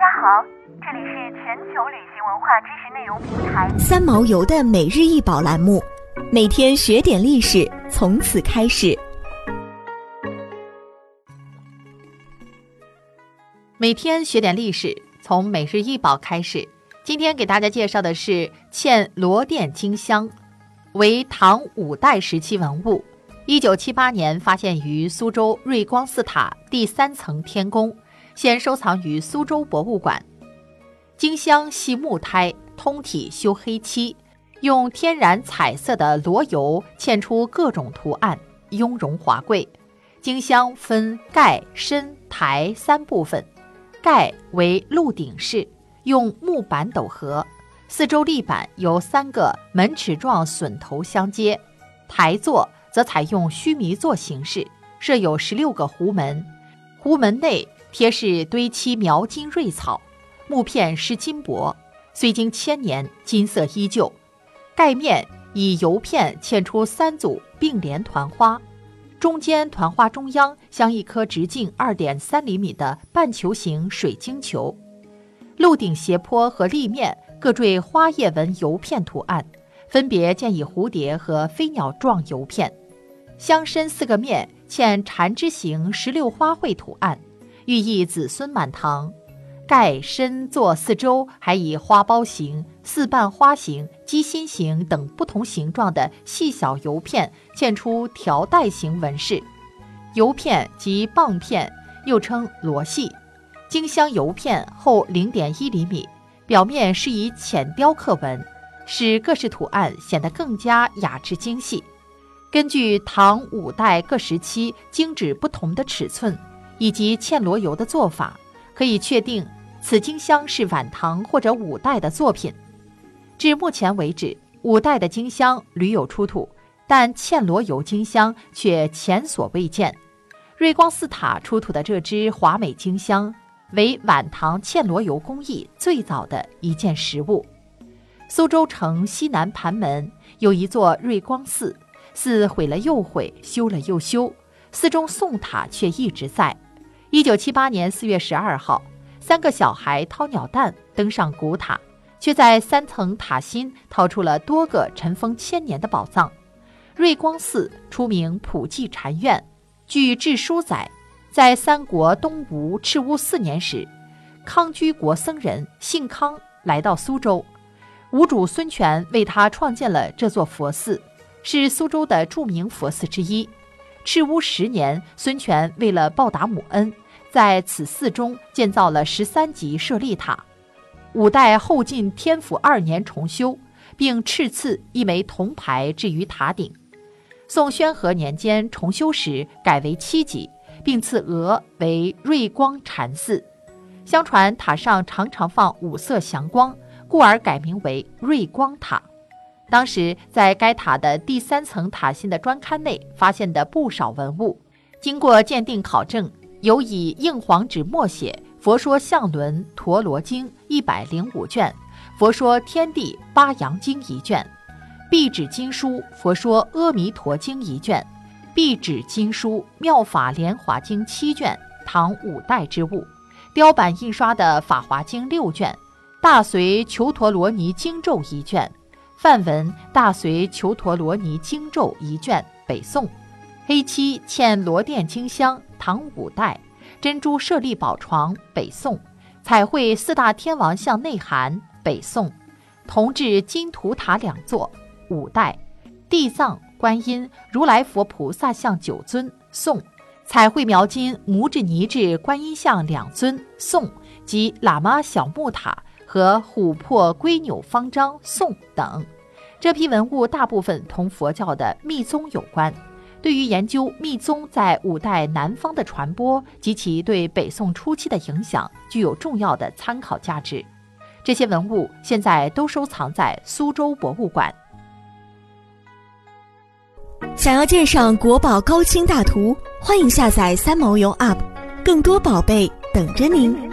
家好，这里是全球旅行文化知识内容平台三毛游的每日一宝栏目，每天学点历史，从此开始。每天学点历史，从每日一宝开始。今天给大家介绍的是嵌罗甸金香，为唐五代时期文物，一九七八年发现于苏州瑞光寺塔第三层天宫。现收藏于苏州博物馆。金香系木胎，通体修黑漆，用天然彩色的罗油嵌出各种图案，雍容华贵。金香分盖、身、台三部分，盖为鹿顶式，用木板斗合，四周立板由三个门齿状榫头相接；台座则采用须弥座形式，设有十六个弧门，弧门内。贴饰堆漆描金瑞草，木片施金箔，虽经千年，金色依旧。盖面以油片嵌出三组并联团花，中间团花中央镶一颗直径二点三厘米的半球形水晶球。鹿顶斜坡和立面各缀花叶纹油片图案，分别建以蝴蝶和飞鸟状油片。箱身四个面嵌缠枝形石榴花卉图案。寓意子孙满堂，盖身座四周还以花苞形、四瓣花形、鸡心形等不同形状的细小油片嵌出条带形纹饰。油片及棒片又称螺细，金镶油片厚零点一厘米，表面是以浅雕刻纹，使各式图案显得更加雅致精细。根据唐、五代各时期精纸不同的尺寸。以及嵌罗油的做法，可以确定此金香是晚唐或者五代的作品。至目前为止，五代的金香屡有出土，但嵌罗油金香却前所未见。瑞光寺塔出土的这只华美金香，为晚唐嵌罗油工艺最早的一件实物。苏州城西南盘门有一座瑞光寺，寺毁了又毁，修了又修，寺中宋塔却一直在。一九七八年四月十二号，三个小孩掏鸟蛋登上古塔，却在三层塔心掏出了多个尘封千年的宝藏。瑞光寺出名普济禅院，据志书载，在三国东吴赤乌四年时，康居国僧人姓康来到苏州，吴主孙权为他创建了这座佛寺，是苏州的著名佛寺之一。赤乌十年，孙权为了报答母恩。在此寺中建造了十三级舍利塔，五代后晋天福二年重修，并敕赐一枚铜牌置于塔顶。宋宣和年间重修时改为七级，并赐额为瑞光禅寺。相传塔上常常放五色祥光，故而改名为瑞光塔。当时在该塔的第三层塔心的砖龛内发现的不少文物，经过鉴定考证。有以硬黄纸墨写《佛说相轮陀罗经》一百零五卷，《佛说天地八阳经》一卷，壁纸经书《佛说阿弥陀经》一卷，壁纸经书《妙法莲华经》七卷，唐五代之物；雕版印刷的《法华经》六卷，《大隋求陀罗尼经咒》一卷，梵文《大隋求陀罗尼经咒》一卷，北宋。黑漆嵌罗甸金香，唐五代；珍珠舍利宝床，北宋；彩绘四大天王像内涵，北宋；铜制金图塔两座，五代；地藏、观音、如来佛菩萨像九尊，宋；彩绘描金拇指泥制观音像两尊，宋；及喇嘛小木塔和琥珀龟纽方章，宋等。这批文物大部分同佛教的密宗有关。对于研究密宗在五代南方的传播及其对北宋初期的影响，具有重要的参考价值。这些文物现在都收藏在苏州博物馆。想要鉴赏国宝高清大图，欢迎下载三毛游 App，更多宝贝等着您。